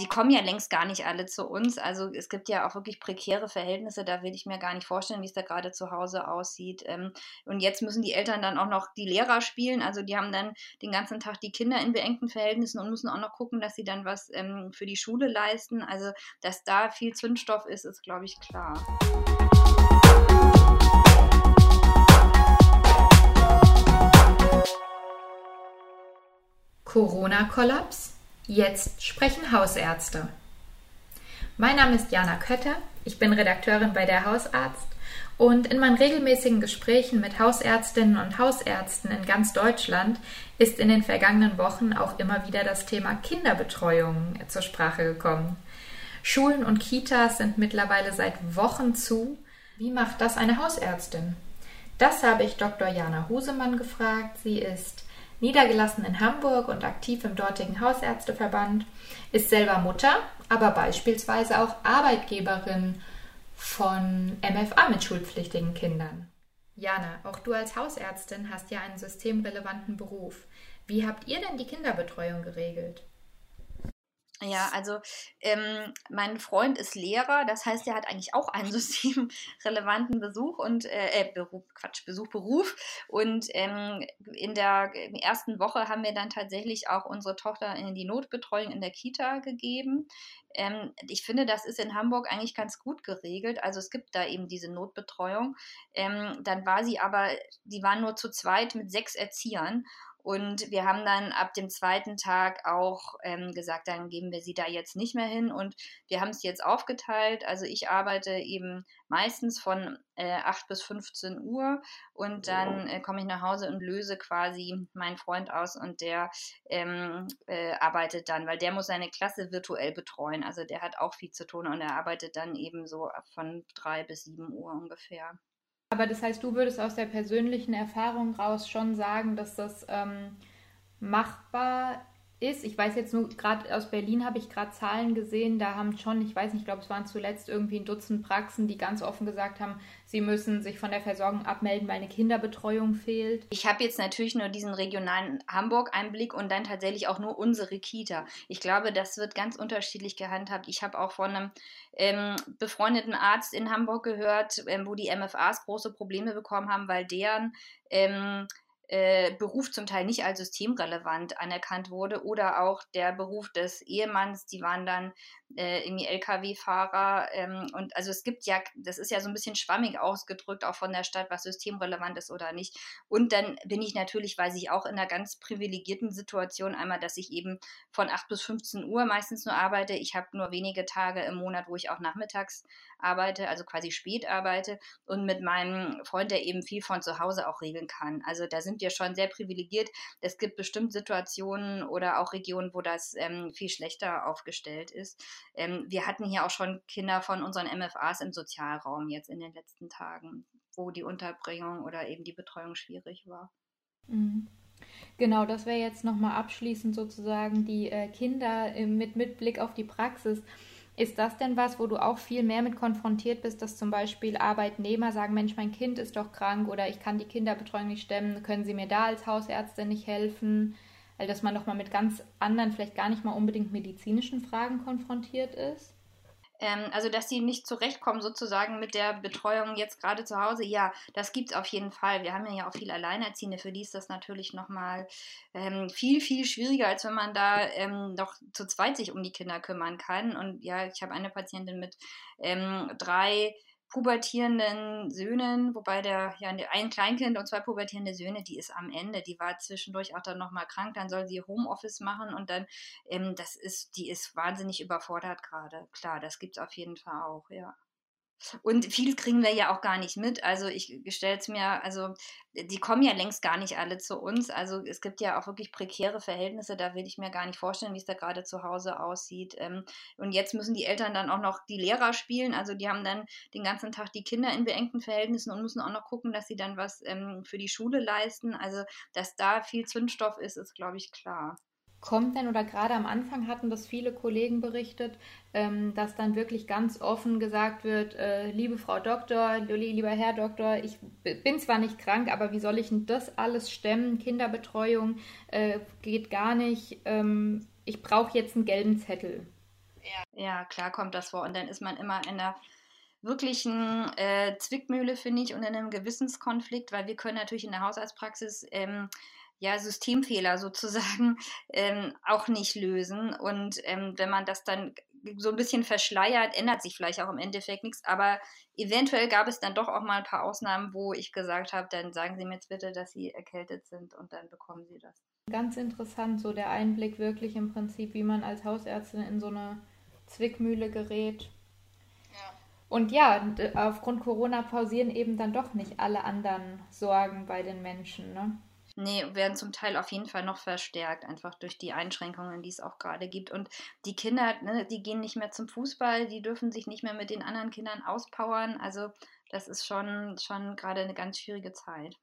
die kommen ja längst gar nicht alle zu uns. Also es gibt ja auch wirklich prekäre Verhältnisse, da will ich mir gar nicht vorstellen, wie es da gerade zu Hause aussieht. Ähm, und jetzt müssen die Eltern dann auch noch die Lehrer spielen. Also die haben dann den ganzen Tag die Kinder in beengten Verhältnissen und müssen auch noch gucken, dass sie dann was ähm, für die Schule leisten. Also dass da viel Zündstoff ist, ist, glaube ich, klar. Corona-Kollaps? Jetzt sprechen Hausärzte. Mein Name ist Jana Kötter, ich bin Redakteurin bei der Hausarzt und in meinen regelmäßigen Gesprächen mit Hausärztinnen und Hausärzten in ganz Deutschland ist in den vergangenen Wochen auch immer wieder das Thema Kinderbetreuung zur Sprache gekommen. Schulen und Kitas sind mittlerweile seit Wochen zu. Wie macht das eine Hausärztin? Das habe ich Dr. Jana Husemann gefragt. Sie ist niedergelassen in Hamburg und aktiv im dortigen Hausärzteverband, ist selber Mutter, aber beispielsweise auch Arbeitgeberin von MFA mit schulpflichtigen Kindern. Jana, auch du als Hausärztin hast ja einen systemrelevanten Beruf. Wie habt ihr denn die Kinderbetreuung geregelt? Ja, also ähm, mein Freund ist Lehrer, das heißt, er hat eigentlich auch einen systemrelevanten Besuch und äh, äh, Beruf, Quatsch, Besuch, Beruf. Und ähm, in der ersten Woche haben wir dann tatsächlich auch unsere Tochter in die Notbetreuung in der Kita gegeben. Ähm, ich finde, das ist in Hamburg eigentlich ganz gut geregelt. Also es gibt da eben diese Notbetreuung. Ähm, dann war sie aber, die waren nur zu zweit mit sechs Erziehern. Und wir haben dann ab dem zweiten Tag auch ähm, gesagt, dann geben wir sie da jetzt nicht mehr hin. Und wir haben es jetzt aufgeteilt. Also ich arbeite eben meistens von äh, 8 bis 15 Uhr und dann äh, komme ich nach Hause und löse quasi meinen Freund aus und der ähm, äh, arbeitet dann, weil der muss seine Klasse virtuell betreuen. Also der hat auch viel zu tun und er arbeitet dann eben so von 3 bis 7 Uhr ungefähr. Aber das heißt, du würdest aus der persönlichen Erfahrung raus schon sagen, dass das ähm, machbar ist. Ich weiß jetzt nur, gerade aus Berlin habe ich gerade Zahlen gesehen, da haben schon, ich weiß nicht, ich glaube, es waren zuletzt irgendwie ein Dutzend Praxen, die ganz offen gesagt haben, sie müssen sich von der Versorgung abmelden, weil eine Kinderbetreuung fehlt. Ich habe jetzt natürlich nur diesen regionalen Hamburg-Einblick und dann tatsächlich auch nur unsere Kita. Ich glaube, das wird ganz unterschiedlich gehandhabt. Ich habe auch von einem ähm, befreundeten Arzt in Hamburg gehört, ähm, wo die MFAs große Probleme bekommen haben, weil deren ähm, äh, Beruf zum Teil nicht als systemrelevant anerkannt wurde oder auch der Beruf des Ehemanns, die waren dann äh, irgendwie Lkw-Fahrer ähm, und also es gibt ja, das ist ja so ein bisschen schwammig ausgedrückt, auch von der Stadt, was systemrelevant ist oder nicht. Und dann bin ich natürlich, weiß ich auch in einer ganz privilegierten Situation einmal, dass ich eben von 8 bis 15 Uhr meistens nur arbeite. Ich habe nur wenige Tage im Monat, wo ich auch nachmittags arbeite, also quasi spät arbeite und mit meinem Freund, der eben viel von zu Hause auch regeln kann. Also da sind wir schon sehr privilegiert. Es gibt bestimmt Situationen oder auch Regionen, wo das ähm, viel schlechter aufgestellt ist. Ähm, wir hatten hier auch schon Kinder von unseren MFAs im Sozialraum jetzt in den letzten Tagen, wo die Unterbringung oder eben die Betreuung schwierig war. Mhm. Genau, das wäre jetzt nochmal abschließend sozusagen die äh, Kinder äh, mit, mit Blick auf die Praxis. Ist das denn was, wo du auch viel mehr mit konfrontiert bist, dass zum Beispiel Arbeitnehmer sagen, Mensch, mein Kind ist doch krank oder ich kann die Kinderbetreuung nicht stemmen, können Sie mir da als Hausärztin nicht helfen? Weil dass man nochmal mit ganz anderen, vielleicht gar nicht mal unbedingt medizinischen Fragen konfrontiert ist? Ähm, also, dass sie nicht zurechtkommen, sozusagen mit der Betreuung jetzt gerade zu Hause, ja, das gibt es auf jeden Fall. Wir haben ja auch viele Alleinerziehende, für die ist das natürlich nochmal ähm, viel, viel schwieriger, als wenn man da ähm, noch zu zweit sich um die Kinder kümmern kann. Und ja, ich habe eine Patientin mit ähm, drei pubertierenden Söhnen, wobei der, ja, ein Kleinkind und zwei pubertierende Söhne, die ist am Ende, die war zwischendurch auch dann nochmal krank, dann soll sie Homeoffice machen und dann, ähm, das ist, die ist wahnsinnig überfordert gerade. Klar, das gibt es auf jeden Fall auch, ja. Und viel kriegen wir ja auch gar nicht mit. Also ich stelle es mir, also die kommen ja längst gar nicht alle zu uns. Also es gibt ja auch wirklich prekäre Verhältnisse, da will ich mir gar nicht vorstellen, wie es da gerade zu Hause aussieht. Ähm, und jetzt müssen die Eltern dann auch noch die Lehrer spielen. Also die haben dann den ganzen Tag die Kinder in beengten Verhältnissen und müssen auch noch gucken, dass sie dann was ähm, für die Schule leisten. Also dass da viel Zündstoff ist, ist, glaube ich, klar. Kommt denn oder gerade am Anfang hatten das viele Kollegen berichtet, ähm, dass dann wirklich ganz offen gesagt wird, äh, liebe Frau Doktor, lieber Herr Doktor, ich bin zwar nicht krank, aber wie soll ich denn das alles stemmen? Kinderbetreuung äh, geht gar nicht. Ähm, ich brauche jetzt einen gelben Zettel. Ja. ja, klar kommt das vor. Und dann ist man immer in einer wirklichen äh, Zwickmühle, finde ich, und in einem Gewissenskonflikt, weil wir können natürlich in der Hausarztpraxis ähm, ja, Systemfehler sozusagen ähm, auch nicht lösen. Und ähm, wenn man das dann so ein bisschen verschleiert, ändert sich vielleicht auch im Endeffekt nichts. Aber eventuell gab es dann doch auch mal ein paar Ausnahmen, wo ich gesagt habe, dann sagen Sie mir jetzt bitte, dass Sie erkältet sind und dann bekommen Sie das. Ganz interessant, so der Einblick wirklich im Prinzip, wie man als Hausärztin in so eine Zwickmühle gerät. Ja. Und ja, aufgrund Corona pausieren eben dann doch nicht alle anderen Sorgen bei den Menschen, ne? Nee, werden zum Teil auf jeden Fall noch verstärkt, einfach durch die Einschränkungen, die es auch gerade gibt. Und die Kinder, ne, die gehen nicht mehr zum Fußball, die dürfen sich nicht mehr mit den anderen Kindern auspowern. Also das ist schon, schon gerade eine ganz schwierige Zeit.